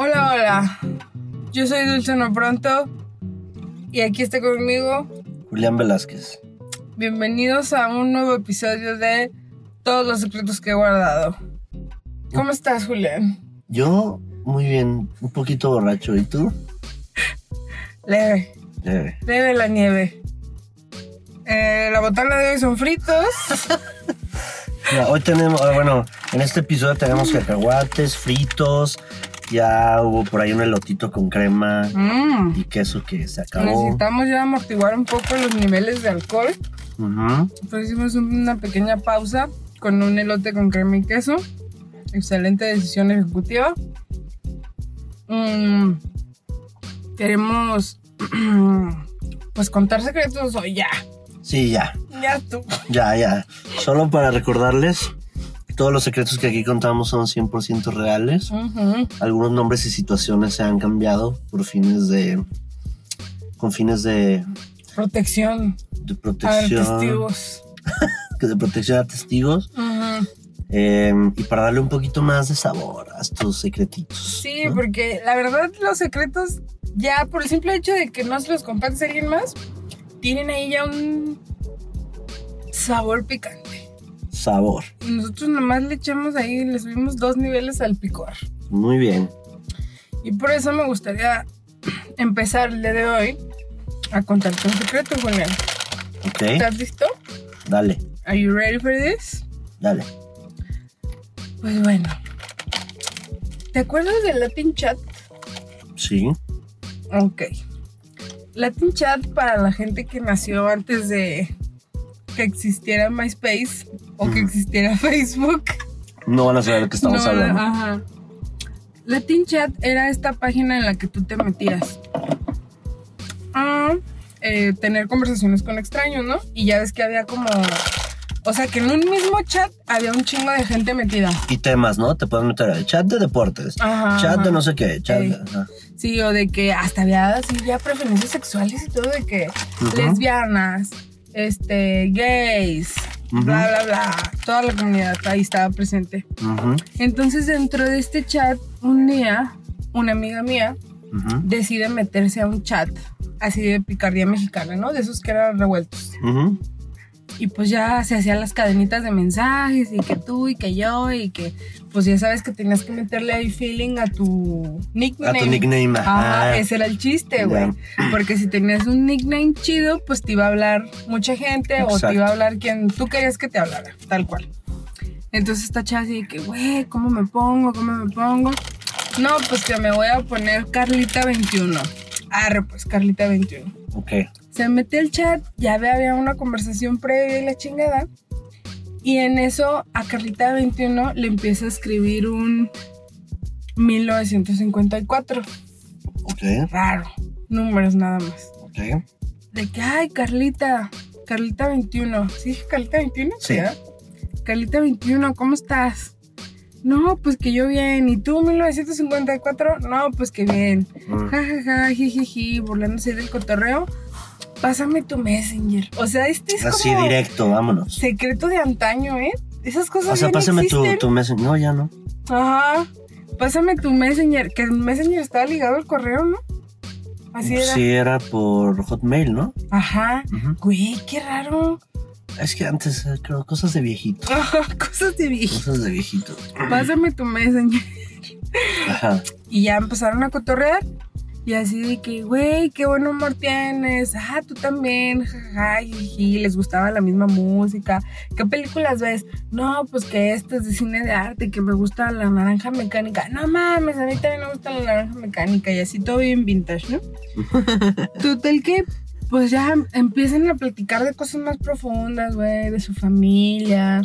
Hola, hola. Yo soy Dulce No Pronto y aquí está conmigo. Julián Velázquez. Bienvenidos a un nuevo episodio de Todos los secretos que he guardado. ¿Cómo estás, Julián? Yo, muy bien, un poquito borracho. ¿Y tú? Leve, Leve. leve la nieve. Eh, la botana de hoy son fritos. Hoy tenemos, ah, bueno, en este episodio tenemos cacahuates, fritos. Ya hubo por ahí un elotito con crema Mm. y queso que se acabó. Necesitamos ya amortiguar un poco los niveles de alcohol. Ujú. Pues hicimos una pequeña pausa con un elote con crema y queso. Excelente decisión ejecutiva. Mm, queremos pues contar secretos hoy ya. Sí, ya, Ya tú. ya, ya. Solo para recordarles, todos los secretos que aquí contamos son 100% reales. Algunos nombres y situaciones se han cambiado por fines de... con fines de, Protección de a protección. testigos. De protección a testigos. Eh, y para darle un poquito más de sabor a estos secretitos. Sí, ¿no? porque la verdad los secretos ya por el simple hecho de que no se los compartes a alguien más, tienen ahí ya un sabor picante. Sabor. Nosotros nomás le echamos ahí, le subimos dos niveles al picor. Muy bien. Y por eso me gustaría empezar el día de hoy a contarte un secreto, Julián. Ok. ¿Estás listo? Dale, Are you ready for this? dale. Pues bueno. ¿Te acuerdas del Latin Chat? Sí. Ok. Latin Chat para la gente que nació antes de que existiera MySpace o que existiera Facebook. No van a saber de qué estamos No, hablando. Ajá. Latin Chat era esta página en la que tú te metías a eh, tener conversaciones con extraños, ¿no? Y ya ves que había como. O sea, que en un mismo chat había un chingo de gente metida. Y temas, ¿no? Te pueden meter el chat de deportes, Ajá, chat de no sé qué, chat Ey. de... ajá. Sí, o de que hasta había así ya preferencias sexuales y todo, de que lesbianas, este, gays, bla, bla, bla. Toda la comunidad ahí estaba presente. Entonces, dentro de este chat, un día, una amiga mía decide meterse a un chat así de picardía mexicana, ¿no? De esos que eran revueltos. Y pues ya se hacían las cadenitas de mensajes y que tú y que yo y que pues ya sabes que tenías que meterle ahí feeling a tu nickname. A tu nickname, Ajá, ajá. ese era el chiste, güey. Porque si tenías un nickname chido, pues te iba a hablar mucha gente o te Exacto. iba a hablar quien tú querías que te hablara, tal cual. Entonces esta chava así de que, güey, ¿cómo me pongo? ¿Cómo me pongo? No, pues que me voy a poner Carlita 21. Arre, pues Carlita 21. Ok. Se mete el chat, ya había una conversación previa y la chingada. Y en eso a Carlita 21 le empieza a escribir un 1954. Ok. Raro, números nada más. Ok. De que, ay, Carlita, Carlita 21. ¿Sí dije Carlita 21? Sí. ¿verdad? Carlita 21, ¿cómo estás? No, pues que yo bien. ¿Y tú, 1954? No, pues que bien. Mm. Ja, ja, ja, jijiji, burlándose del cotorreo. Pásame tu messenger. O sea, este es Así como directo, vámonos. secreto de antaño, ¿eh? Esas cosas O sea, ya no pásame tu, existen. tu mes. No, ya no. Ajá. Pásame tu messenger. Que el messenger estaba ligado al correo, ¿no? Así era. Sí, era por Hotmail, ¿no? Ajá. Ujú. Güey, qué raro. Es que antes, eh, creo, cosas de viejito. Ajá, Cosas de viejo. Cosas de viejito. Pásame tu messenger. Ajá. Y ya empezaron a cotorrear. Y así de que, güey, qué buen humor tienes. Ah, tú también. Jaja, jiji. Les gustaba la misma música. ¿Qué películas ves? No, pues que esto es de cine de arte, que me gusta la naranja mecánica. No mames, a mí también me gusta la naranja mecánica. Y así todo bien vintage, ¿no? Total que, pues ya empiezan a platicar de cosas más profundas, güey, de su familia,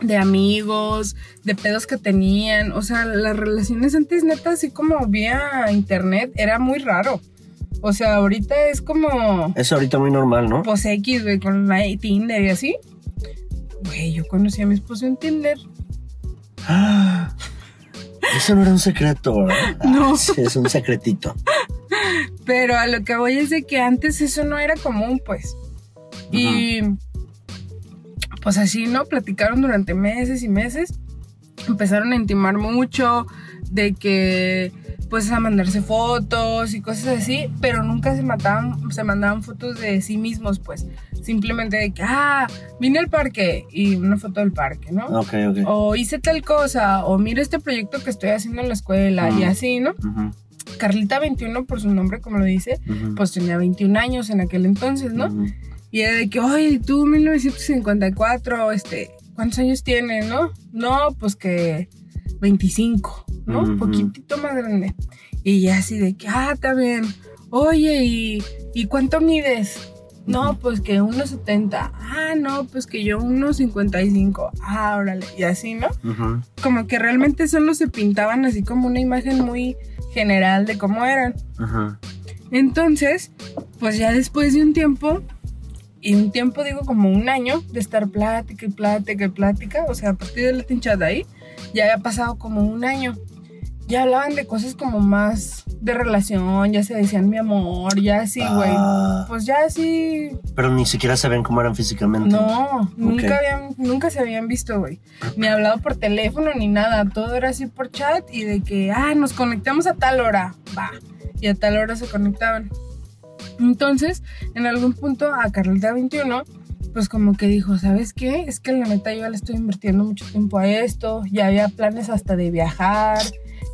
de amigos, de pedos que tenían. O sea, las relaciones antes, neta, así como vía internet, era muy raro. O sea, ahorita es como, Es ahorita muy normal, ¿no? pues X, güey, con la Tinder y así. Güey, yo conocí a mi esposo en Tinder. Ah, Eso no era un secreto, ¿verdad? No. es un secretito. Pero a lo que voy es de que antes eso no era común, pues. Y pues así, ¿no? Platicaron durante meses y meses. Empezaron a intimar mucho de que pues a mandarse fotos y cosas así, pero nunca se mataban, se mandaban fotos de sí mismos, pues. Simplemente de que, ah, vine al parque y una foto del parque, ¿no? Ok, ok. O hice tal cosa, o mira este proyecto que estoy haciendo en la escuela y Mm. así, ¿no? Ujú, Carlita 21, por su nombre, como lo dice, ujú, pues tenía 21 años en aquel entonces, ¿no? Y era de que, oye, tú 1954, este, ¿cuántos años tienes, no? No, pues que 25, ¿no? Un poquitito más grande. Y ya así de que, ah, está bien. Oye, ¿y, ¿y cuánto mides? No, pues que 1,70. Ah, no, pues que yo 1,55. Ah, órale. Y así, ¿no? Como que realmente solo se pintaban así como una imagen muy general de cómo eran. Entonces, pues ya después de un tiempo, y un tiempo digo como un año de estar plática y plática y plática, o sea, a partir de la tinchada ahí, ya había pasado como un año. Ya hablaban de cosas como más de relación, ya se decían mi amor, ya así, güey. Ah, Pues ya así, pero ni siquiera ven cómo eran físicamente. no, nunca, habían, nunca se habían visto, güey. Ni hablado por teléfono ni nada, todo era así por chat y de que, ah, nos conectamos a tal hora, va. Y a tal hora se conectaban. Entonces, en algún punto a Carlita 21, pues como que dijo, ¿sabes qué? Es que la neta yo le estoy invirtiendo mucho tiempo a esto, ya había planes hasta de viajar,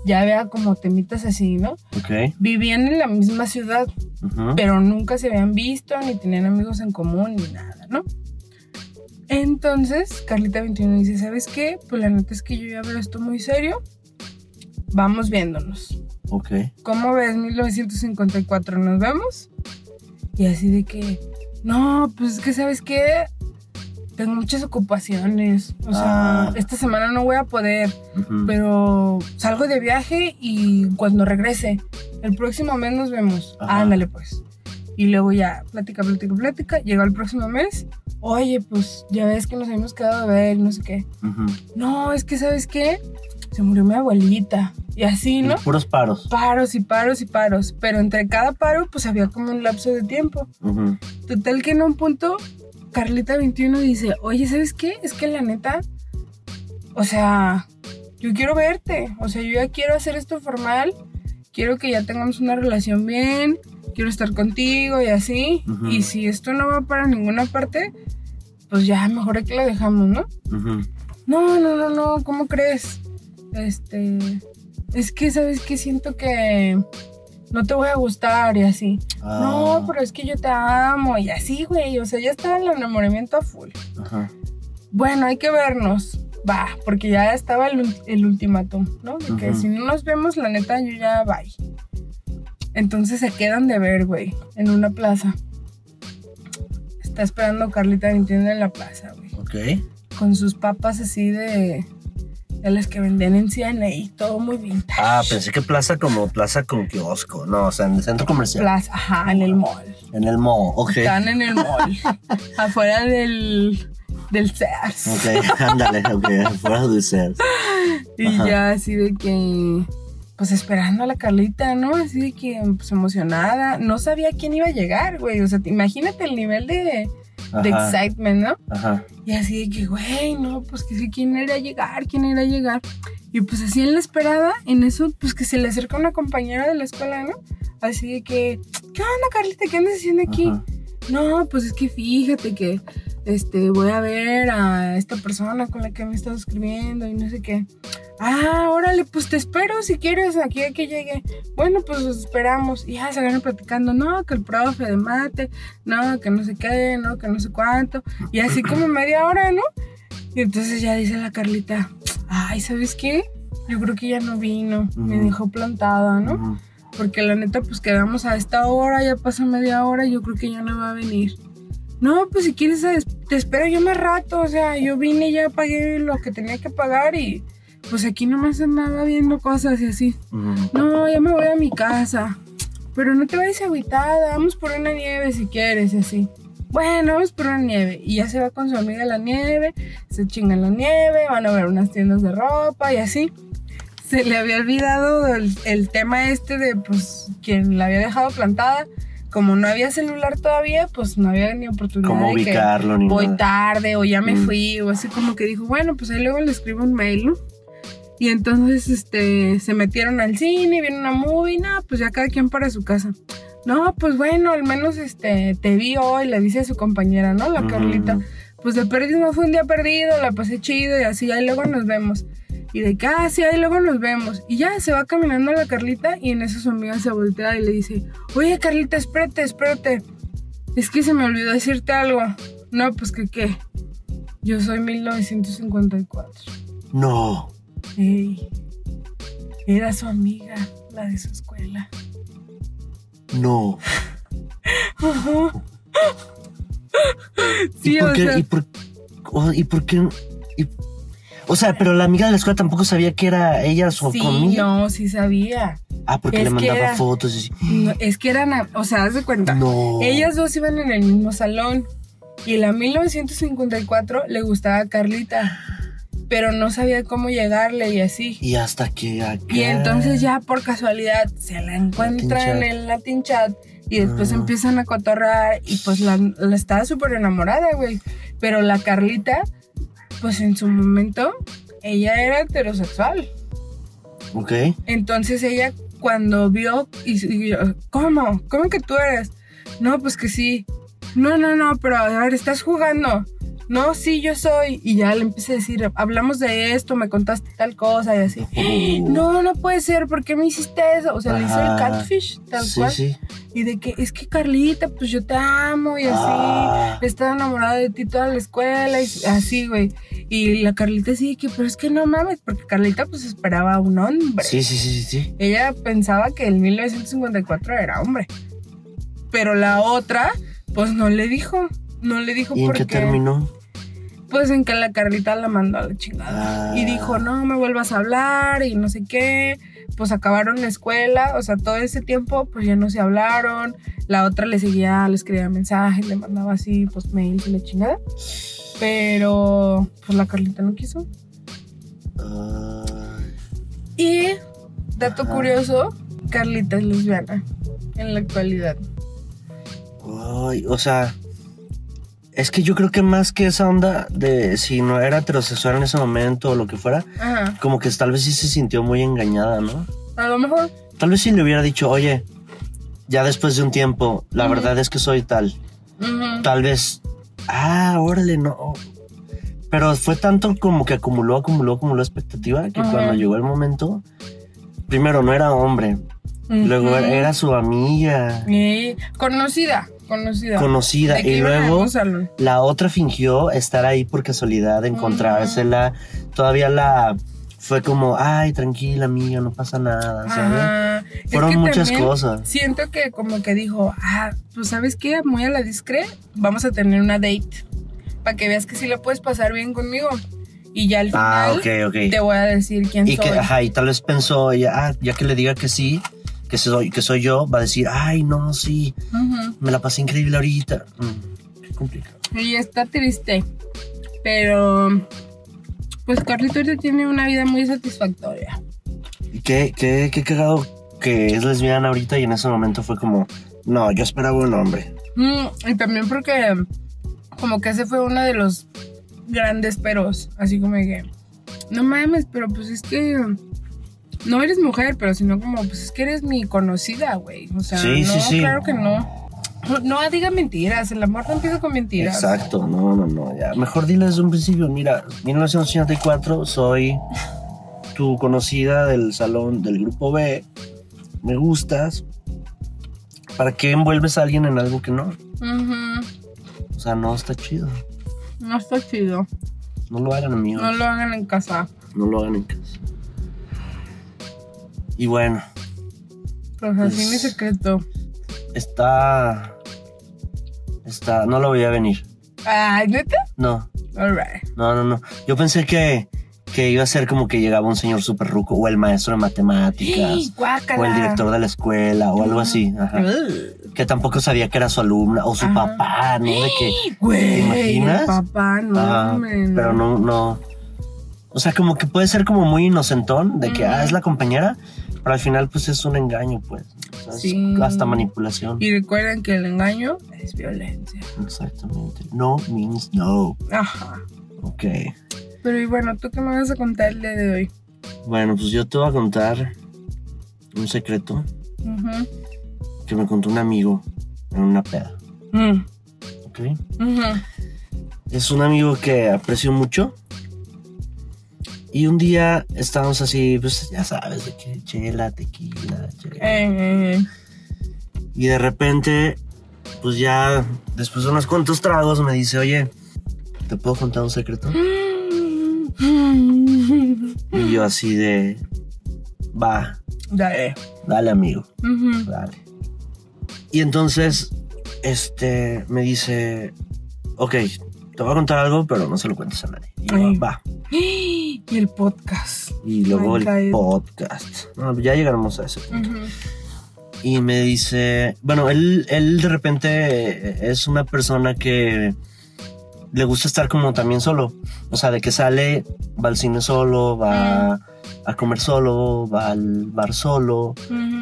ya había como temitas así, ¿no? Ok. Vivían en la misma ciudad, pero nunca se habían visto, ni tenían amigos en común, ni nada, ¿no? Entonces, Carlita 21 dice, ¿sabes qué? Pues la neta es que yo ya veo esto muy serio. Vamos viéndonos. Ok. ¿Cómo ves 1954? ¿Nos vemos? Y así de que, no, pues es que, ¿sabes qué? Tengo muchas ocupaciones. O sea, Ah. esta semana no voy a poder, pero salgo de viaje y cuando regrese, el próximo mes nos vemos. Ajá. Ándale, pues. Y luego ya, plática, plática, plática. Llega el próximo mes. Oye, pues ya ves que nos habíamos quedado a ver, no sé qué. No, es que, ¿sabes qué? Se murió mi abuelita. Y así, ¿no? Puros paros. paros y paros y paros, pero entre cada paro pues había como un lapso de tiempo. Total que en un punto Carlita 21 dice, oye, ¿sabes qué? Es que la neta, o sea, yo quiero verte, o sea, yo ya quiero hacer esto formal, quiero que ya tengamos una relación bien, quiero estar contigo y así, y si esto no va para ninguna parte, pues ya mejor que la dejamos, ¿no? No, no, no, no, ¿cómo crees? Este, es que, ¿sabes qué? Siento que no te voy a gustar y así. Ah. No, pero es que yo te amo y así, güey. O sea, ya estaba el enamoramiento a full. Ajá. Bueno, hay que vernos. Va, porque ya estaba el, el ultimátum, ¿no? De que si no nos vemos, la neta, yo ya bye. Entonces se quedan de ver, güey, en una plaza. Está esperando Carlita 21 en la plaza, güey Ok. con sus papas así de, de las que venden en CNA, todo muy vintage. Ah, pensé que plaza como plaza con kiosco. No, o sea, en el centro comercial. Plaza, ajá, en el mall. En el mall. Ok. Están en el mall, afuera del, del Sears. Ok, ándale, ok. Fuera de ser. Y Ajá. ya así de que, pues esperando a la Carlita, ¿no? Así de que, pues emocionada. No sabía quién iba a llegar, güey. O sea, te- imagínate el nivel de, de excitement, ¿no? Ajá. Y así de que, güey, no, pues que quién era a llegar, quién era a llegar. Y pues así en la esperada, en eso, pues que se le acerca una compañera de la escuela, ¿no? Así de que, ¿qué onda, Carlita? ¿Qué andas haciendo aquí? Ajá. No, pues es que fíjate que este, voy a ver a esta persona con la que me estado escribiendo y no sé qué. Ah, órale, pues te espero si quieres aquí a que llegue. Bueno, pues los esperamos. Y ya se van platicando, no, que el profe de mate, no, que no sé qué, no, que no sé cuánto. Y así como media hora, ¿no? Y entonces ya dice la Carlita, ay, ¿sabes qué? Yo creo que ya no vino, me dejó plantada, ¿no? Porque la neta, pues quedamos a esta hora, ya pasa media hora, yo creo que ya no va a venir. No, pues si quieres, es- te espero yo más rato. O sea, yo vine y ya pagué lo que tenía que pagar y pues aquí nomás andaba viendo cosas y así. No, ya me voy a mi casa. Pero no te vayas agüitada, vamos por una nieve si quieres y así. Bueno, vamos por una nieve. Y ya se va con su amiga la nieve, se chingan la nieve, van a ver unas tiendas de ropa y así. Se le había olvidado el, el tema este de pues quien la había dejado plantada. Como no había celular todavía, pues no había ni oportunidad ¿Cómo de que ubicarlo ni voy nada? tarde o ya me Mm. fui o así como que dijo, bueno, pues ahí luego le escribo un mail, ¿no? Y entonces este, se metieron al cine, vieron una movie, no, pues ya cada quien para su casa. No, pues bueno, al menos este, te vi hoy, le dice a su compañera, ¿no? La. Carlita. Pues de perdido no fue un día perdido, la pasé chido y así, ahí luego nos vemos. Y de que, ah, sí, ahí luego nos vemos. Y ya se va caminando la Carlita y en eso su amiga se voltea y le dice, oye Carlita, espérate, espérate. Es que se me olvidó decirte algo. No, pues que qué. Yo soy 1954. No. Ey, era su amiga, la de su escuela. No. Sí, ¿Y por o qué? sea, ¿Y por, oh, ¿y por qué? y- o sea, pero la amiga de la escuela tampoco sabía que era ella su sí, amiga. no, sí sabía. Ah, porque Es le mandaba era- fotos y. No, es que eran, o sea, haz de cuenta. No. Ellas dos iban en el mismo salón y la 1954 le gustaba a Carlita, pero no sabía cómo llegarle y así. Y hasta que acá. Y entonces ya por casualidad se la encuentran en el Latin Chat y después Ah. empiezan a cotorrar y pues la, la estaba súper enamorada, güey. Pero la Carlita, pues en su momento, ella era heterosexual. Ok. Entonces ella cuando vio y, y yo, ¿cómo? ¿Cómo que tú eres? No, pues que sí. No, no, no, pero a ver, estás jugando. No, sí, yo soy. Y ya le empecé a decir, hablamos de esto, me contaste tal cosa y así. No, no puede ser, ¿por qué me hiciste eso? O sea, le hizo el Ajá. catfish, tal sí, cual. sí. Y de que, es que Carlita, pues yo te amo y así. Ah. Estaba enamorada de ti toda la escuela y así, güey. Y la Carlita sí, que, pero es que no mames, porque Carlita pues esperaba a un hombre. Sí, sí, sí, sí, sí. Ella pensaba que el 1954 era hombre. Pero la otra, pues no le dijo. No le dijo ¿Y en porque. qué terminó? Pues en que la Carlita la mandó a la chingada. Ah. Y dijo, no me vuelvas a hablar y no sé qué. Pues acabaron la escuela. O sea, todo ese tiempo, pues ya no se hablaron. La otra le seguía, le escribía mensajes, le mandaba así, pues mails y la chingada. Pero, pues la Carlita no quiso. Ay. Y, dato Ajá. curioso, Carlita es lesbiana en la actualidad. Ay, o sea, es que yo creo que más que esa onda de si no era heterosexual en ese momento o lo que fuera, Ajá. como que tal vez sí se sintió muy engañada, ¿no? A lo mejor. Tal vez si le hubiera dicho, oye, ya después de un tiempo, la verdad es que soy tal. Tal vez, ah, órale, no. Pero fue tanto como que acumuló, acumuló, acumuló expectativa que cuando llegó el momento, primero no era hombre, luego era su amiga Y conocida, conocida. conocida y luego la otra fingió estar ahí por casualidad, encontrársela. Todavía la fue como, ay, tranquila, amiga, no pasa nada, ¿sabes? Ajá. Es Fueron que muchas cosas. Siento que como que dijo, ah, pues sabes qué, muy a la discre, vamos a tener una date. Para que veas que sí la puedes pasar bien conmigo. Y ya al final Ah, ok. te voy a decir quién Y soy. que, ajá, y tal vez pensó ella, ah, ya que le diga que sí, que soy, que soy yo, va a decir, ay, no, sí, me la pasé increíble ahorita. Mm, qué complicado. Y está triste. Pero, pues Carlito ahorita tiene una vida muy satisfactoria. Qué, qué, qué cagado que es lesbiana ahorita y en ese momento fue como, no, yo esperaba un hombre. Mm, y también porque como que ese fue uno de los grandes peros. Así como que, no mames, pero pues es que no eres mujer, pero sino como, pues es que eres mi conocida, güey. O sea, Sí, no, sí, sí. claro que no. No diga mentiras, el amor no empieza con mentiras. Exacto, no, no, no, ya. Mejor dile desde un principio, mira, 1984 soy tu conocida del salón del grupo B, me gustas. ¿Para qué envuelves a alguien en algo que no? Ujú. O sea, no está chido. No está chido. No lo hagan, amigos. No lo hagan en casa. No lo hagan en casa. Y bueno, Pues así mi secreto. está. Está. No lo voy a venir. Ay, neta. No, Alright. no, no, no. Yo pensé que, que iba a ser como que llegaba un señor súper ruco, o el maestro de matemáticas, o el director de la escuela, o algo así. Ajá. Que tampoco sabía que era su alumna, o su Ajá. papá, ¿no? De que. Güey, ¿Te imaginas? el papá, no, pero no, no. O sea, como que puede ser como muy inocentón de que, ah, es la compañera, pero al final, pues es un engaño, pues. O sea, es Sí. hasta manipulación. Y recuerden que el engaño es violencia. Exactamente. No means no. Ajá. Ok. Pero y bueno, ¿tú qué me vas a contar el día de hoy? Bueno, pues yo te voy a contar un secreto Ujú. que me contó un amigo en una peda. Mm. ¿Ok? Ujú. Es un amigo que aprecio mucho. Y un día estábamos así, pues ya sabes, de que chela, tequila, chela. Eh, eh, Y de repente, pues ya después de unos cuantos tragos me dice, oye, ¿te puedo contar un secreto? eh. Y yo así de, va, Dale. dale amigo, dale. Y entonces, este, me dice, ok, te voy a contar algo, pero no se lo cuentes a nadie. Y Ay. va. Y el podcast. Y luego Ay, el podcast. No, ya llegaremos a ese punto. Y me dice, bueno, él, él de repente es una persona que le gusta estar como también solo. O sea, de que sale, va al cine solo, va a comer solo, va al bar solo.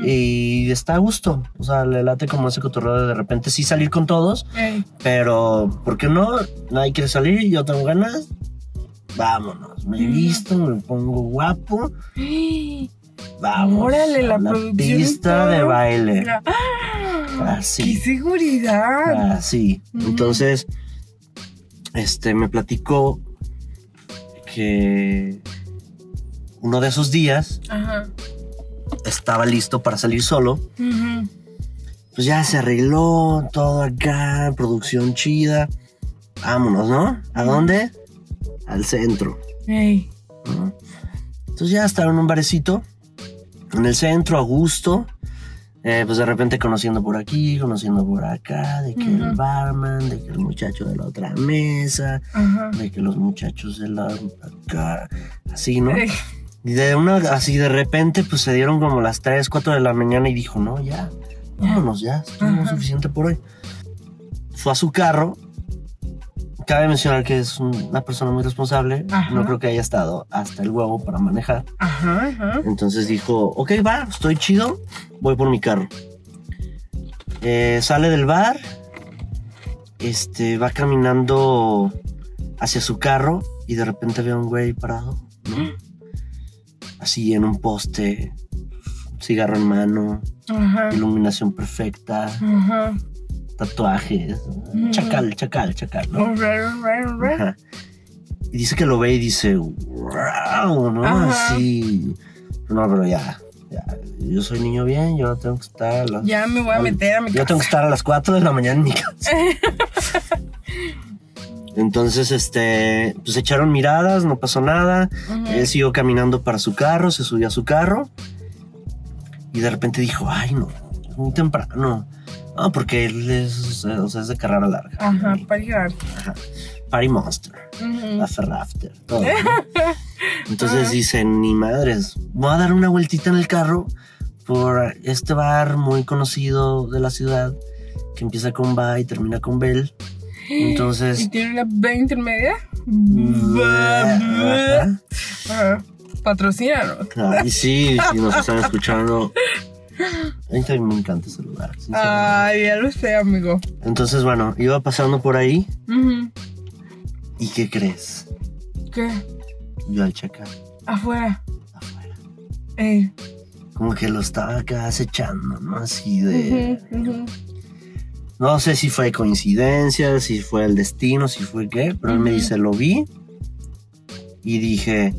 Y está a gusto. O sea, le late como ese cotorreo de de repente sí salir con todos, Ey. pero ¿por qué no? Nadie quiere salir, yo tengo ganas. Vámonos, me visto, me pongo guapo. Vamos. Órale, la a la producción y pista de baile. La- ¡Ah! Así. ¡Qué seguridad! Así. Ujú. Entonces, este me platicó que uno de esos días Ajá. estaba listo para salir solo. Pues ya se arregló todo acá, producción chida. Vámonos, ¿no? ¿A dónde? Al centro. Ey. ¿no? Entonces ya estaba en un barecito, en el centro, a gusto. Eh, pues de repente conociendo por aquí, conociendo por acá, de que el barman, de que el muchacho de la otra mesa, de que los muchachos de la acá, así, ¿no? Y de una, así de repente, pues se dieron como las 3, 4 de la mañana y dijo, no, ya, vámonos, ya, Ajá. suficiente por hoy. Fue a su carro. Cabe mencionar que es un- una persona muy responsable. Ajá. No creo que haya estado hasta el huevo para manejar. Ajá, ajá. Entonces dijo, ok, va, estoy chido, voy por mi carro. Eh, sale del bar, este, va caminando hacia su carro y de repente ve a un güey parado, ¿no? Así en un poste, cigarro en mano, iluminación perfecta, Tatuajes, chacal, chacal, chacal, ¿no? Ajá. Y dice que lo ve y dice, wow, ¿no? Ajá. Así. No, pero ya, ya. Yo soy niño bien, yo no tengo que estar a las. Ya me voy a al- meter a mi Yo casa. tengo que estar a las 4 de la mañana en mi casa. Entonces, este, pues echaron miradas, no pasó nada. Él siguió caminando para su carro, se subió a su carro. Y de repente dijo, ay, no, es muy temprano. No, porque él es, o sea, es de carrera larga. Ajá, para llegar. Party Monster. Ujú. After After, todo. ¿no? Entonces dicen, ni madres, voy a dar una vueltita en el carro por este bar muy conocido de la ciudad que empieza con Ba y termina con Bell. ¿Y Entonces, tiene una B intermedia? ajá. Ajá. Patrocínanos. Ay, sí, si nos están escuchando. A mí también me encanta ese lugar. Ay, ya lo sé, amigo. Entonces, bueno, iba pasando por ahí y ¿qué crees? ¿Qué? Yo al checar Afuera. afuera. Ey. Como que lo estaba acá acechando, ¿no? Así de... No sé si fue coincidencia, si fue el destino, si fue qué, pero él me dice, lo vi y dije,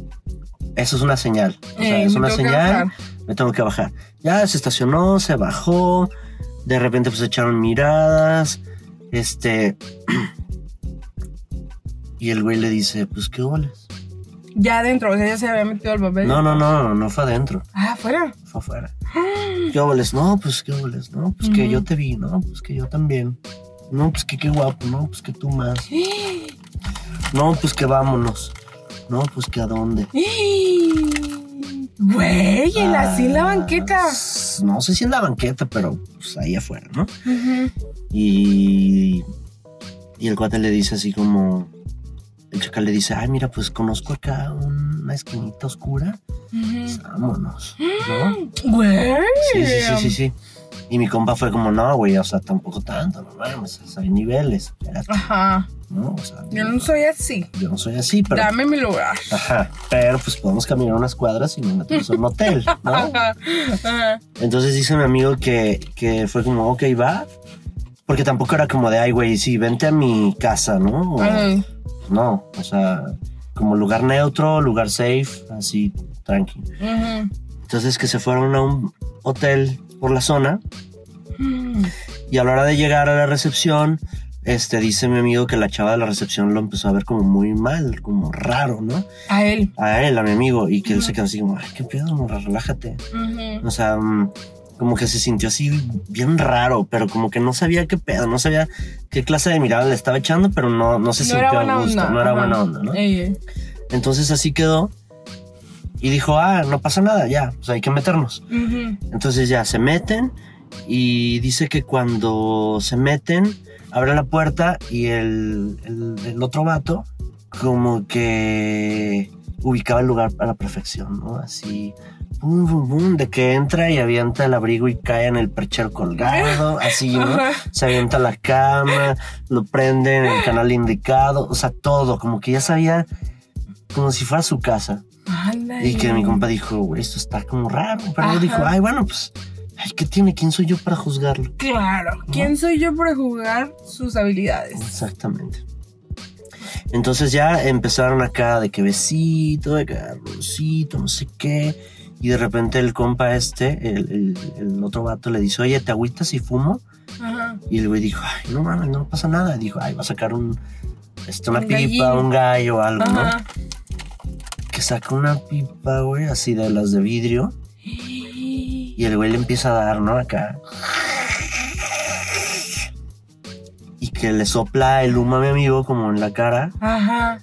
eso es una señal. O sea, Ey, es una señal. Me tengo que bajar. Ya se estacionó, se bajó, de repente pues echaron miradas, este... y el güey le dice, pues qué boles. Ya adentro, o sea, ya se había metido al papel. No, no, no, no fue adentro, Ah, afuera. fue afuera. ¿Qué boles? No, pues qué boles, no, pues que yo te vi, no, pues que yo también. No, pues que qué guapo, no, pues que tú más. No, pues que vámonos. No, pues que a dónde. Güey, en la, en la Ah, banqueta. No sé si en la banqueta, pero pues ahí afuera, ¿no? Ujú. Y, y el cuate le dice así como... El chacal le dice, ay, mira, pues conozco acá una esquinita oscura. Ujú. Vámonos, ¿no? Güey. Sí, sí, sí, sí, sí. Y mi compa fue como, no, güey, o sea, tampoco tanto, no mames, o sea, hay niveles, espérate, Ajá. ¿no? O sea, Yo no soy así. yo no soy así, pero... Dame mi lugar. Ajá, pero pues podemos caminar unas cuadras y nos metemos a un hotel, ¿no? Ajá. Ajá. Entonces dice mi amigo que, que fue como, ok, va. Porque tampoco era como de, ay, güey, sí, vente a mi casa, ¿no? O- Ay, no, o sea, como lugar neutro, lugar safe, así, tranqui. ujú. Entonces que se fueron a un hotel por la zona Mm. y a la hora de llegar a la recepción, este, dice mi amigo que la chava de la recepción lo empezó a ver como muy mal, como raro, ¿no? A él. A él, a mi amigo, y que él se quedó así como, ay, qué pedo, morra, relájate. O sea, mm, como que se sintió así bien raro, pero como que no sabía qué pedo, no sabía qué clase de mirada le estaba echando, pero no, no se No sintió a gusto, onda. no era buena onda, ¿no? Ey, ey. Entonces así quedó y dijo, ah, no pasa nada, ya, pues hay que meternos. Entonces ya se meten y dice que cuando se meten, abre la puerta y el, el, el otro vato como que ubicaba el lugar a la perfección, ¿no? Así, bum, bum, bum, de que entra y avienta el abrigo y cae en el perchero colgado, así, ¿no? Se avienta la cama, lo prende en el canal indicado, o sea, todo, como que ya sabía, como si fuera su casa. Y que mi compa dijo, güey, esto está como raro. Pero Ajá. dijo, ay, bueno, pues, ay, ¿qué tiene? ¿Quién soy yo para juzgarlo? Claro. ¿Quién soy yo para jugar sus habilidades? Exactamente. Entonces ya empezaron acá de que besito, de que agarroncito, no sé qué. Y de repente el compa este, el, el- el otro vato, le dice, oye, ¿te agüitas si fumo? Ajá. Y el güey dijo, ay, no mames, no pasa nada. Dijo, ay, va a sacar un, este, una Un pipa, un gallo, algo, ¿no? Ajá. Que saca una pipa, güey, así de las de vidrio. Y el güey le empieza a dar, ¿no? Acá. Y que le sopla el humo a mi amigo como en la cara. Ajá.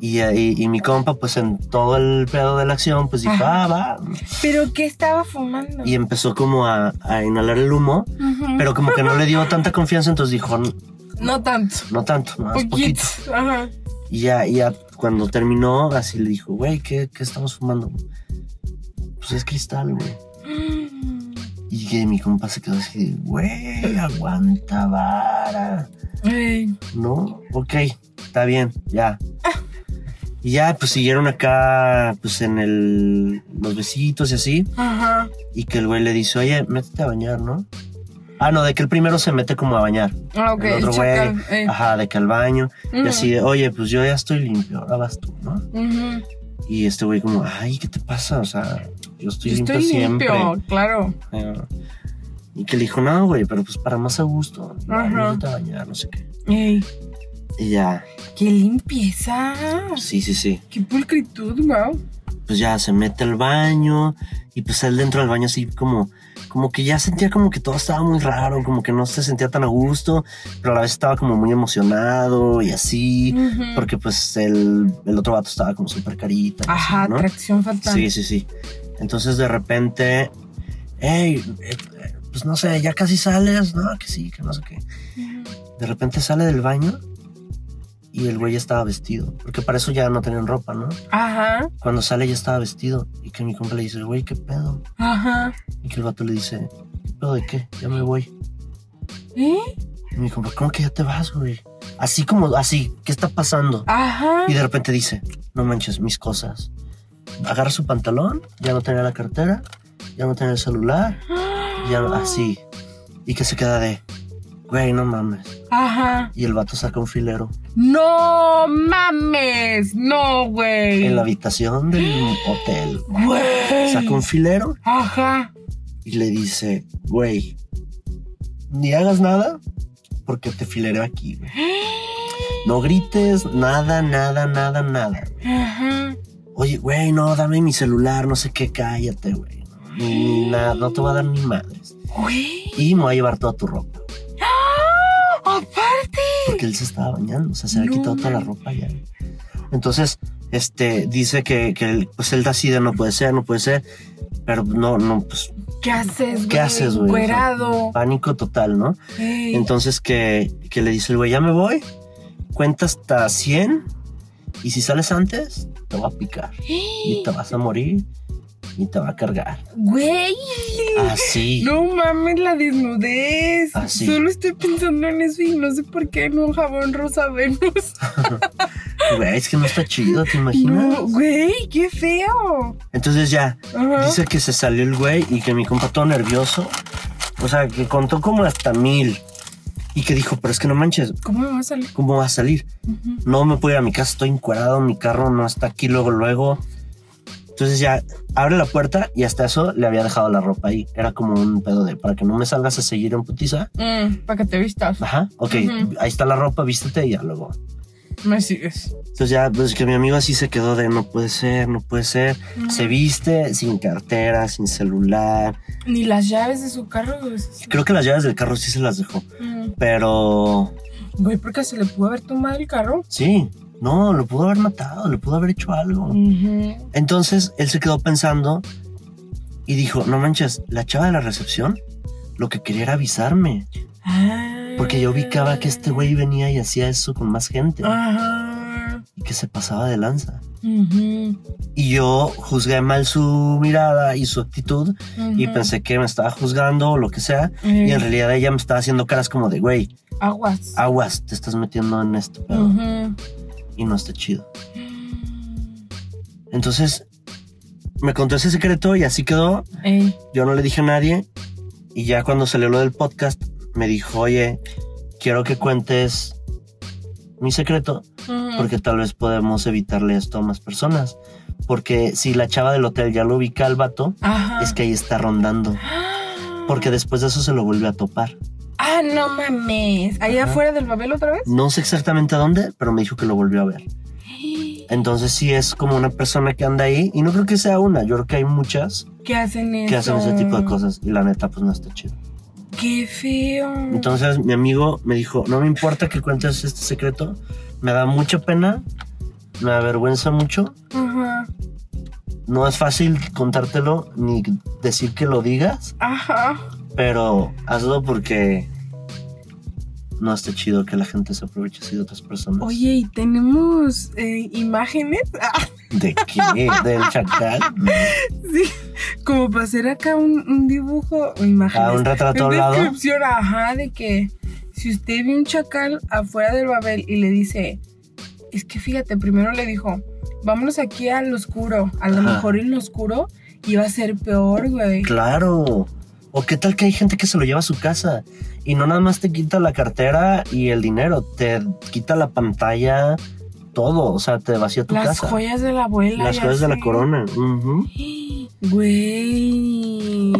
Y, y, y mi compa, pues en todo el pedo de la acción, pues dijo, Ajá. ah, va. ¿Pero qué estaba fumando? Y empezó como a, a inhalar el humo, pero como que no le dio tanta confianza, entonces dijo, "No, No tanto. no tanto, más Poquito. poquito. Ajá. Y ya, ya cuando terminó, así le dijo, güey, ¿qué, ¿qué estamos fumando? Pues es cristal, güey. Y que mi compa se quedó así güey, aguanta vara. No, ok, está bien, ya. Y ya, pues siguieron acá, pues en el, los besitos y así. Ajá. Y que el güey le dice, oye, métete a bañar, ¿no? Ah, no, de que el primero se mete como a bañar. Ah, ok. el otro güey. Ey. ajá, de que al baño. Y así de, oye, pues yo ya estoy limpio, ahora vas tú, ¿no? Ujú. Y este güey como, ay, ¿qué te pasa? O sea, yo estoy Yo limpio Estoy siempre. limpio, claro. Eh, Y que le dijo, no, güey, pero pues para más a gusto. Ajá. A bañar, no sé qué. Ey. Y ya, ¡Qué limpieza! sí, sí, sí. ¡Qué pulcritud, wow! Pues ya se mete al baño y pues él dentro del baño así como, como que ya sentía como que todo estaba muy raro, como que no se sentía tan a gusto, pero a la vez estaba como muy emocionado y así, Ujú. porque pues el, el otro vato estaba como súper carita. y así, Ajá, ¿no? atracción fatal. Sí, sí, sí. Entonces de repente, hey, eh, pues no sé, ya casi sales, no, que sí, que no sé qué. De repente sale del baño y el güey ya estaba vestido, porque para eso ya no tenían ropa, ¿no? Ajá, Cuando sale ya estaba vestido y que mi compa le dice, güey, ¿qué pedo? ajá. Y que el vato le dice, ¿qué pedo de qué? Ya me voy. ¿Eh? Y mi compa, ¿cómo que ya te vas, güey? Así como, así, ¿qué está pasando? Ajá. Y de repente dice, no manches, mis cosas. Agarra su pantalón, ya no tenía la cartera, ya no tenía el celular, ya no- así. Y que se queda de, güey, no mames. Ajá. Y el vato saca un filero No mames. No, güey. en la habitación del hotel. Güey. Saca un filero Ajá. y le dice, güey, ni hagas nada porque te filero aquí, güey. No grites, nada, nada, nada, nada. Ajá. Oye, güey, no, dame mi celular, no sé qué, cállate, güey. Ni, ni nada, no te va a dar ni madres. Güey. Y me voy a llevar toda tu ropa. Porque él se estaba bañando, o sea, se había No quitado toda la ropa ya. Entonces, este, dice que, que él, pues él decide, no puede ser, no puede ser. Pero no, no, pues ¿Qué haces, güey? ¿Qué haces, güey? Güerado. pánico total, ¿no? Ey. Entonces que, que le dice el güey, ya me voy, cuenta hasta 100 y si sales antes, te voy a picar y te vas a morir y te va a cargar. Güey. Así. No mames la desnudez. Así. Solo estoy pensando en eso y no sé por qué no jabón rosa Venus. Güey, es que no está chido, ¿te imaginas? No, güey, qué feo. Entonces ya, dice que se salió el güey y que mi compa todo nervioso. O sea, que contó como hasta mil. Y que dijo, pero es que no manches, ¿Cómo me va a salir? ¿cómo va a salir? No me puedo ir a mi casa, estoy encuadrado, mi carro no está aquí luego, luego. Entonces ya abre la puerta y hasta eso le había dejado la ropa ahí. Era como un pedo de para que no me salgas a seguir en putiza. Mm, para que te vistas. Ajá, ok, ahí está la ropa, vístete y ya luego. Me sigues. Entonces ya, pues que mi amigo así se quedó de no puede ser, no puede ser. Se viste sin cartera, sin celular. Ni las llaves de su carro. Creo que las llaves del carro sí se las dejó. Pero Güey, porque se le pudo haber tomado el carro. sí, no, lo pudo haber matado, le pudo haber hecho algo. Entonces él se quedó pensando y dijo, no manches, la chava de la recepción lo que quería era avisarme. Ah. Porque yo ubicaba que este güey venía y hacía eso con más gente y que se pasaba de lanza. Y yo juzgué mal su mirada y su actitud y pensé que me estaba juzgando o lo que sea. Y en realidad ella me estaba haciendo caras como de, güey, Aguas. aguas, te estás metiendo en esto. Y no está chido. Entonces me contó ese secreto y así quedó. Ey. Yo no le dije a nadie y ya cuando salió lo del podcast me dijo, oye, quiero que cuentes mi secreto porque tal vez podemos evitarle esto a más personas. Porque si la chava del hotel ya lo ubica al vato, Ajá. es que ahí está rondando. Porque después de eso se lo vuelve a topar. Ah, no mames. ¿Allá Ajá. afuera del Babel otra vez? No sé exactamente a dónde, pero me dijo que lo volvió a ver. Entonces sí es como una persona que anda ahí y no creo que sea una, yo creo que hay muchas ¿Qué hacen eso? que hacen ese tipo de cosas y la neta pues no está chido. Qué feo. Entonces mi amigo me dijo, no me importa que cuentes este secreto, me da mucha pena, me avergüenza mucho, Ajá. no es fácil contártelo ni decir que lo digas, Ajá. Pero hazlo porque no está chido que la gente se aproveche así de otras personas. Oye, ¿y tenemos eh, imágenes? ¿De qué? ¿Del chacal? sí. Como para hacer acá un, un dibujo o imágenes. Ah, un retrato hablado. descripción, ajá, de que si usted ve un chacal afuera del Babel y le dice, es que fíjate, primero le dijo, vámonos aquí al oscuro, a lo Ajá. mejor en lo oscuro iba a ser peor, güey. Claro. O qué tal que hay gente que se lo lleva a su casa y no nada más te quita la cartera y el dinero, te quita la pantalla, todo, o sea, te vacía tu Las casa. joyas de la abuela. Las joyas de la corona. Güey.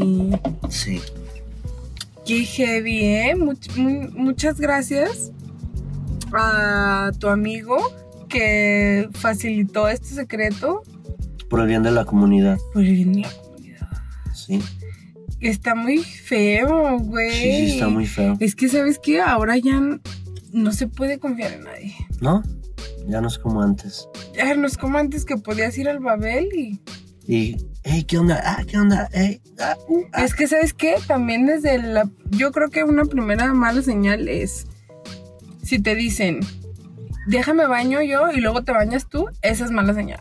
Sí. Qué heavy, ¿eh? Much- mu- muchas gracias a tu amigo que facilitó este secreto Por el bien de la comunidad. por el bien de la comunidad. Sí. Está muy feo, güey. Sí, sí, está muy feo. Es que, ¿sabes qué? Ahora ya no se puede confiar en nadie. ¿No? Ya no es como antes. Ya no es como antes que podías ir al Babel y... Y, hey, ¿qué onda? Ah, ¿qué onda? Hey, ah, uh, ah. Es que, ¿sabes qué? También desde la... Yo creo que una primera mala señal es... Si te dicen, déjame baño yo y luego te bañas tú, esa es mala señal.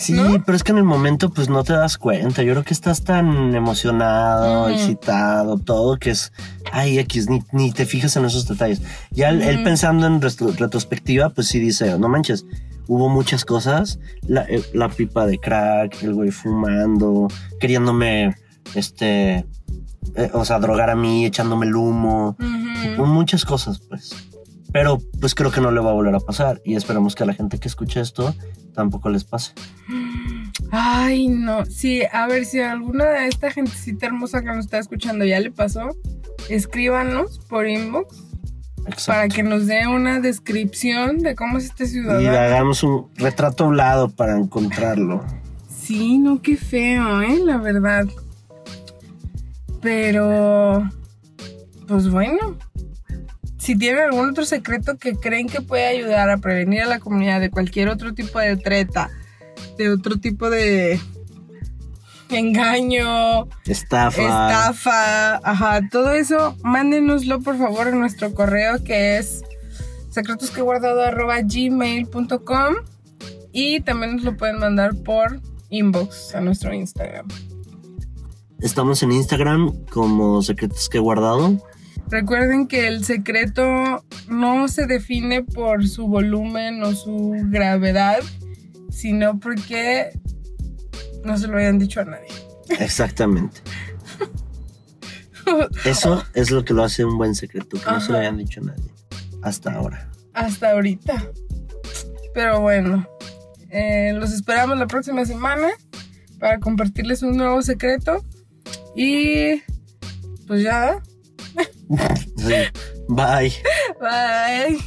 Sí, ¿no? pero es que en el momento pues no te das cuenta. Yo creo que estás tan emocionado, excitado, todo que es, ay, X, ni, ni te fijas en esos detalles. Ya él, pensando en retro- retrospectiva, pues sí dice, no manches, hubo muchas cosas. La, eh, la pipa de crack, el güey fumando, queriéndome, este, eh, o sea, drogar a mí, echándome el humo. Muchas cosas, pues. Pero pues creo que no le va a volver a pasar y esperamos que a la gente que escuche esto tampoco les pase. Ay, no. Sí, a ver si a alguna de esta gentecita hermosa que nos está escuchando ya le pasó, escríbanos por inbox Exacto. para que nos dé una descripción de cómo es este Y ciudadano. hagamos un retrato hablado para encontrarlo. Sí, no, qué feo, ¿eh? La verdad. Pero, pues bueno, si tienen algún otro secreto que creen que puede ayudar a prevenir a la comunidad de cualquier otro tipo de treta, de otro tipo de engaño, Estafa. estafa, ajá, todo eso, mándenoslo por favor en nuestro correo que es secretosqueguardado.gmail.com y también nos lo pueden mandar por inbox a nuestro Instagram. Estamos en Instagram como Secretos que he guardado. Recuerden que el secreto no se define por su volumen o su gravedad, sino porque no se lo hayan dicho a nadie. Exactamente. Eso es lo que lo hace un buen secreto, que no se lo hayan dicho a nadie. Hasta ahora. Hasta ahorita. Pero bueno, eh, los esperamos la próxima semana para compartirles un nuevo secreto. Y pues ya. Bye. bye.